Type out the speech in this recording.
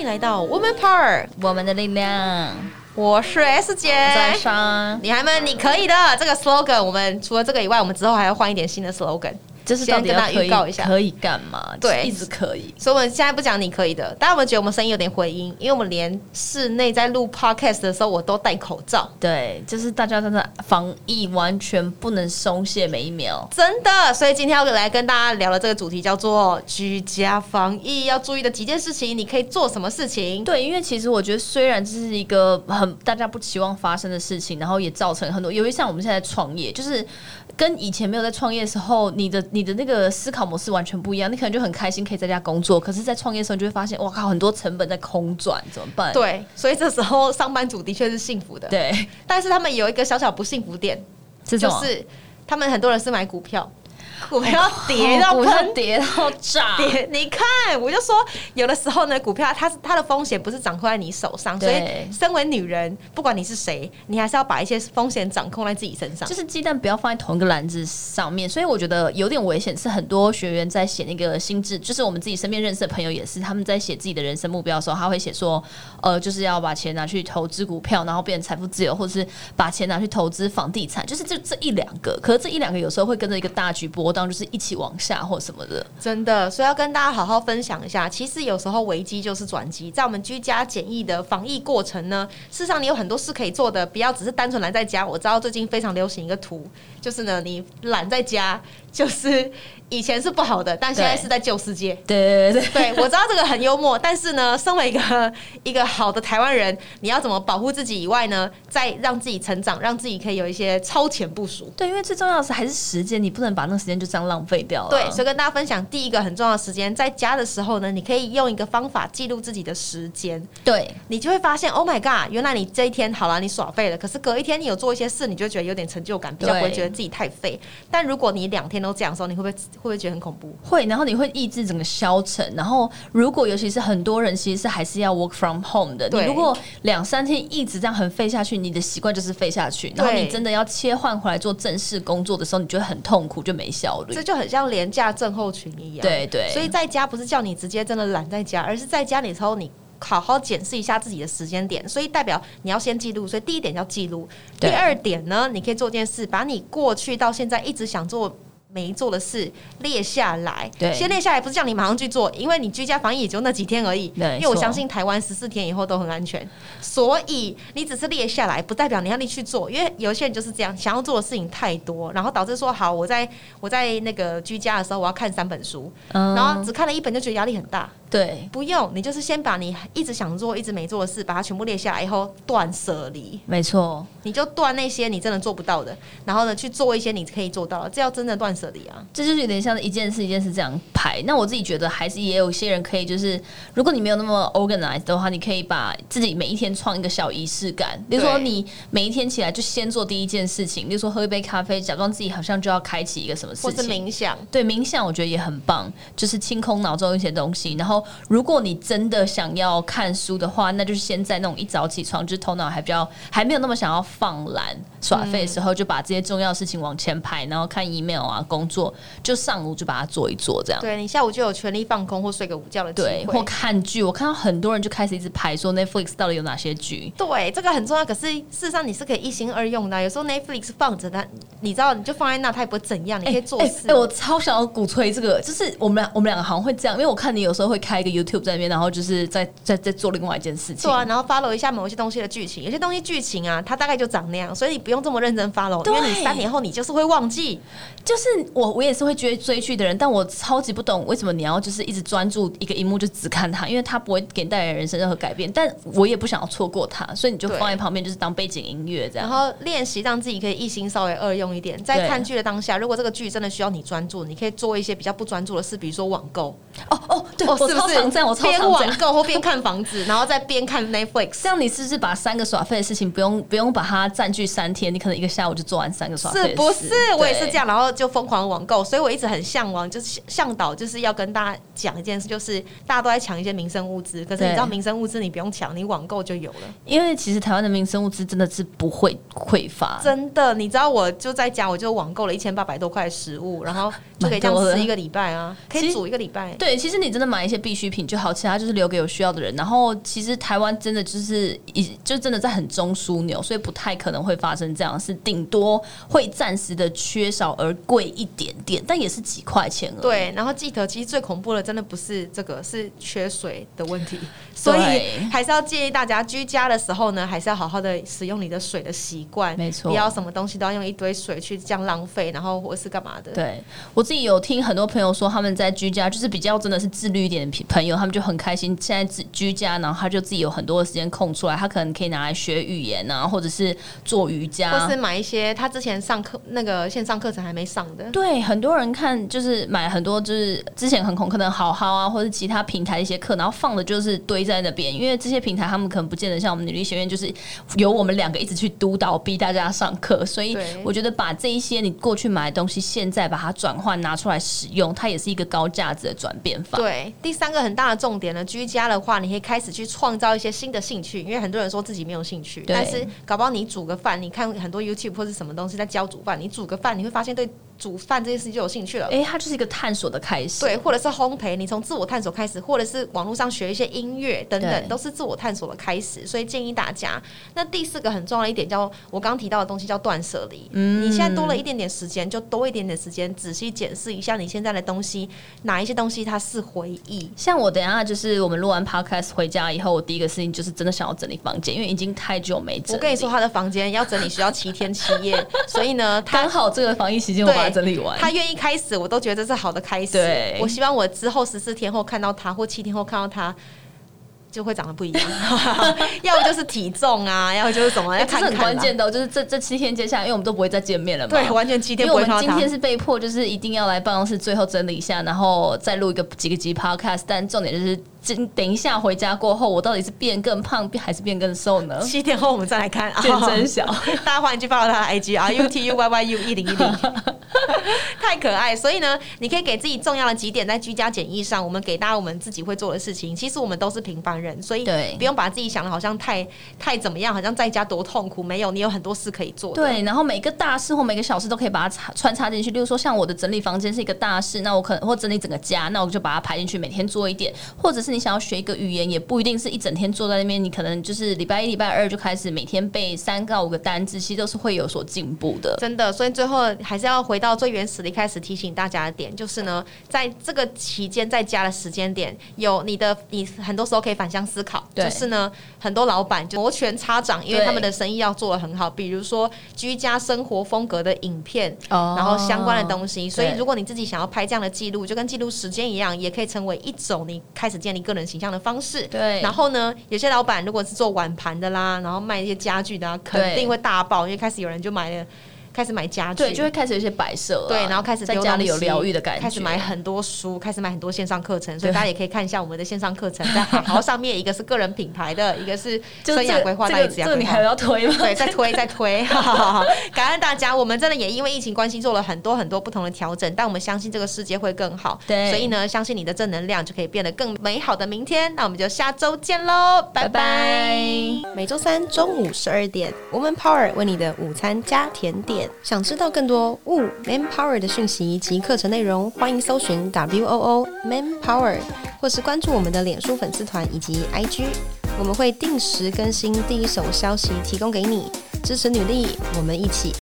迎来到 Woman Power，我们的力量。我是 S 姐，在上，女孩们，你可以的。这个 slogan，我们除了这个以外，我们之后还要换一点新的 slogan。就是到底要预告一下，可以干嘛？对，一直可以。所以我们现在不讲你可以的，大家有没有觉得我们声音有点回音？因为我们连室内在录 podcast 的时候，我都戴口罩。对，就是大家真的防疫完全不能松懈每一秒，真的。所以今天要来跟大家聊的这个主题叫做居家防疫要注意的几件事情，你可以做什么事情？对，因为其实我觉得虽然这是一个很大家不期望发生的事情，然后也造成很多，尤其像我们现在创业，就是跟以前没有在创业的时候，你的你的那个思考。模式完全不一样，你可能就很开心可以在家工作，可是，在创业的时候就会发现，哇靠，很多成本在空转，怎么办？对，所以这时候上班族的确是幸福的，对。但是他们有一个小小不幸福点，就是他们很多人是买股票。股票跌到喷，跌到炸，跌！你看，我就说，有的时候呢，股票它它的风险不是掌控在你手上，所以身为女人，不管你是谁，你还是要把一些风险掌控在自己身上。就是鸡蛋不要放在同一个篮子上面，所以我觉得有点危险。是很多学员在写那个心智，就是我们自己身边认识的朋友也是，他们在写自己的人生目标的时候，他会写说，呃，就是要把钱拿去投资股票，然后变成财富自由，或者是把钱拿去投资房地产，就是这这一两个。可是这一两个有时候会跟着一个大局波。当就是一起往下或什么的，真的，所以要跟大家好好分享一下。其实有时候危机就是转机，在我们居家简易的防疫过程呢，事实上你有很多事可以做的，不要只是单纯懒在家。我知道最近非常流行一个图，就是呢，你懒在家。就是以前是不好的，但现在是在旧世界。对对对对，我知道这个很幽默，但是呢，身为一个一个好的台湾人，你要怎么保护自己以外呢？再让自己成长，让自己可以有一些超前部署。对，因为最重要的是还是时间，你不能把那个时间就这样浪费掉了。对，所以跟大家分享第一个很重要的时间，在家的时候呢，你可以用一个方法记录自己的时间。对，你就会发现，Oh my God，原来你这一天好了，你耍废了。可是隔一天你有做一些事，你就觉得有点成就感，比较不会觉得自己太废。但如果你两天都这样时候，你会不会会不会觉得很恐怖？会，然后你会抑制整个消沉。然后，如果尤其是很多人其实是还是要 work from home 的，你如果两三天一直这样很废下去，你的习惯就是废下去。然后你真的要切换回来做正式工作的时候，你就会很痛苦，就没效率。这就很像廉价症候群一样。对对。所以在家不是叫你直接真的懒在家，而是在家里头你好好检视一下自己的时间点。所以代表你要先记录。所以第一点要记录。第二点呢，你可以做件事，把你过去到现在一直想做。没做的事列下来，对，先列下来，不是叫你马上去做，因为你居家防疫也就那几天而已。对，因为我相信台湾十四天以后都很安全，所以你只是列下来，不代表你要你去做。因为有些人就是这样，想要做的事情太多，然后导致说好，我在我在那个居家的时候，我要看三本书，然后只看了一本就觉得压力很大。对，不用，你就是先把你一直想做、一直没做的事，把它全部列下来以后，断舍离。没错，你就断那些你真的做不到的，然后呢，去做一些你可以做到的。这要真的断舍离啊！这就是有点像一件事一件事这样排。那我自己觉得，还是也有些人可以，就是如果你没有那么 organized 的话，你可以把自己每一天创一个小仪式感。比如说，你每一天起来就先做第一件事情，比如说喝一杯咖啡，假装自己好像就要开启一个什么事情，或是冥想。对，冥想我觉得也很棒，就是清空脑中一些东西，然后。如果你真的想要看书的话，那就是先在那种一早起床，就是头脑还比较还没有那么想要放懒耍废的时候，就把这些重要事情往前排，然后看 email 啊，工作就上午就把它做一做，这样。对你下午就有权利放空或睡个午觉的机会，或看剧。我看到很多人就开始一直排说 Netflix 到底有哪些剧。对，这个很重要。可是事实上你是可以一心二用的。有时候 Netflix 放着它，你知道你就放在那，它也不会怎样，你可以做事。哎，我超想要鼓吹这个，就是我们俩我们两个好像会这样，因为我看你有时候会开一个 YouTube 在那边，然后就是在在在做另外一件事情。对啊，然后 follow 一下某一些东西的剧情，有些东西剧情啊，它大概就长那样，所以你不用这么认真 follow，因为你三年后你就是会忘记。就是我我也是会追追剧的人，但我超级不懂为什么你要就是一直专注一个荧幕就只看它，因为它不会给你带来人生任何改变。但我也不想要错过它，所以你就放在旁边，就是当背景音乐这样。然后练习让自己可以一心稍微二用一点，在看剧的当下，如果这个剧真的需要你专注，你可以做一些比较不专注的事，比如说网购。哦哦，对，我超常这样，我边网购或边看房子，然后再边看 Netflix。这样你是不是把三个耍废的事情不用不用把它占据三天？你可能一个下午就做完三个耍废。是不是？我也是这样，然后就疯狂网购。所以我一直很向往，就是向导就是要跟大家讲一件事，就是大家都在抢一些民生物资，可是你知道民生物资你不用抢，你网购就有了。因为其实台湾的民生物资真的是不会匮乏，真的。你知道我就在家，我就网购了一千八百多块食物，然后就可以这样吃一个礼拜啊，可以煮一个礼拜。对，其实你真的买一些必需品就好，其他就是留给有需要的人。然后其实台湾真的就是已就真的在很中枢纽，所以不太可能会发生这样的事，顶多会暂时的缺少而贵一点点，但也是几块钱而已。对，然后记得，其实最恐怖的真的不是这个，是缺水的问题，所以还是要建议大家居家的时候呢，还是要好好的使用你的水的习惯，没错不要什么东西都要用一堆水去这样浪费，然后或是干嘛的。对我自己有听很多朋友说，他们在居家就是比较真的是自律一点的朋友，他们就很开心。现在自居家，然后他就自己有很多的时间空出来，他可能可以拿来学语言啊，或者是做瑜伽，或是买一些他之前上课那个线上课程还没上的，对，很多人看就是买很多，就是之前很红，可能好好啊，或者其他平台一些课，然后放的就是堆在那边，因为这些平台他们可能不见得像我们女力学院，就是由我们两个一直去督导逼大家上课，所以我觉得把这一些你过去买的东西，现在把它转换拿出来使用，它也是一个高价值的转变法。对，第三个很大的重点呢，居家的话，你可以开始去创造一些新的兴趣，因为很多人说自己没有兴趣，但是搞不好你煮个饭，你看很多 YouTube 或是什么东西在教煮饭，你煮个饭，你会发现对煮饭这件事情就有兴趣了。哎、它就是一个探索的开始。对，或者是烘焙，你从自我探索开始，或者是网络上学一些音乐等等，都是自我探索的开始。所以建议大家，那第四个很重要的一点叫我刚提到的东西叫断舍离。嗯，你现在多了一点点时间，就多一点点时间，仔细检视一下你现在的东西，哪一些东西它是回忆。像我等一下就是我们录完 podcast 回家以后，我第一个事情就是真的想要整理房间，因为已经太久没整理。我跟你说，他的房间要整理需要七天七夜，所以呢，他刚好这个防疫期间我把它对整理完。他愿意开始，我都觉得这是好的开始。对我希望我之后十四天后看到他，或七天后看到他。就会长得不一样，要不就是体重啊，要不就是什么，这是很关键的哦，就是这这七天接下来，因为我们都不会再见面了嘛。对，完全七天因为我不会看今天是被迫，就是一定要来办公室最后整理一下，然后再录一个几个集 podcast。但重点就是，今等一下回家过后，我到底是变更胖，变还是变更瘦呢？七天后我们再来看，见真小。大家欢迎去 follow 他的 IG R U T U Y Y U 一零一零，太可爱。所以呢，你可以给自己重要的几点在居家检疫上，我们给大家我们自己会做的事情。其实我们都是平凡人，所以对不用把自己想的好像太太怎么样，好像在家多痛苦。没有，你有很多事可以做的。对，然后每个大事或每个小事都可以把它穿插进去。例如说，像我的整理房间是一个大事，那我可能或整理整个家，那我就把它排进去，每天做一点。或者是你想要学一个语言，也不一定是一整天坐在那边，你可能就是礼拜一、礼拜二就开始每天背三到五个单词，其实都是会有所进步的。真的，所以最后还是要回到最原始的一开始提醒大家的点，就是呢，在这个期间在家的时间点，有你的你很多时候可以反向思考，就是呢，很多老板就摩拳擦掌，因为他们的生意要做的很好，比如说居家生活风格的影片，哦然后相关的东西。所以如果你自己想要拍这样的记录，就跟记录时间一样，也可以成为一种你开始建立个人形象的方式。对，然后呢，有些老板如果是做碗盘的啦，然后卖一些家具的、啊，肯定会大爆，因为开始有人就买了，开始买家具，对，就会开始有一些摆设啊，对，然后开始在家里有疗愈的感觉，开始买很多书，开始买很多线上课程，所以大家也可以看一下我们的线上课程，在好好上面，一个是个人品牌的，一个是生涯规划、这个这个你还。要推吗？对，再推 再推，好好好好感恩大家。我们真的也因为疫情关系做了很多很多不同的调整，但我们相信这个世界会更好。对所以呢，相信你的正能量就可以变得更美好的明天。那我们就下周见喽，拜拜拜。每周三中午十二点，Woman Power 为你的午餐加甜点。想知道更多 w Man Power 的讯息及课程内容，欢迎搜寻 W O O Man Power，或是关注我们的脸书粉丝团以及 IG，我们会定时更新第一手消息提供给你，支持女力，我们一起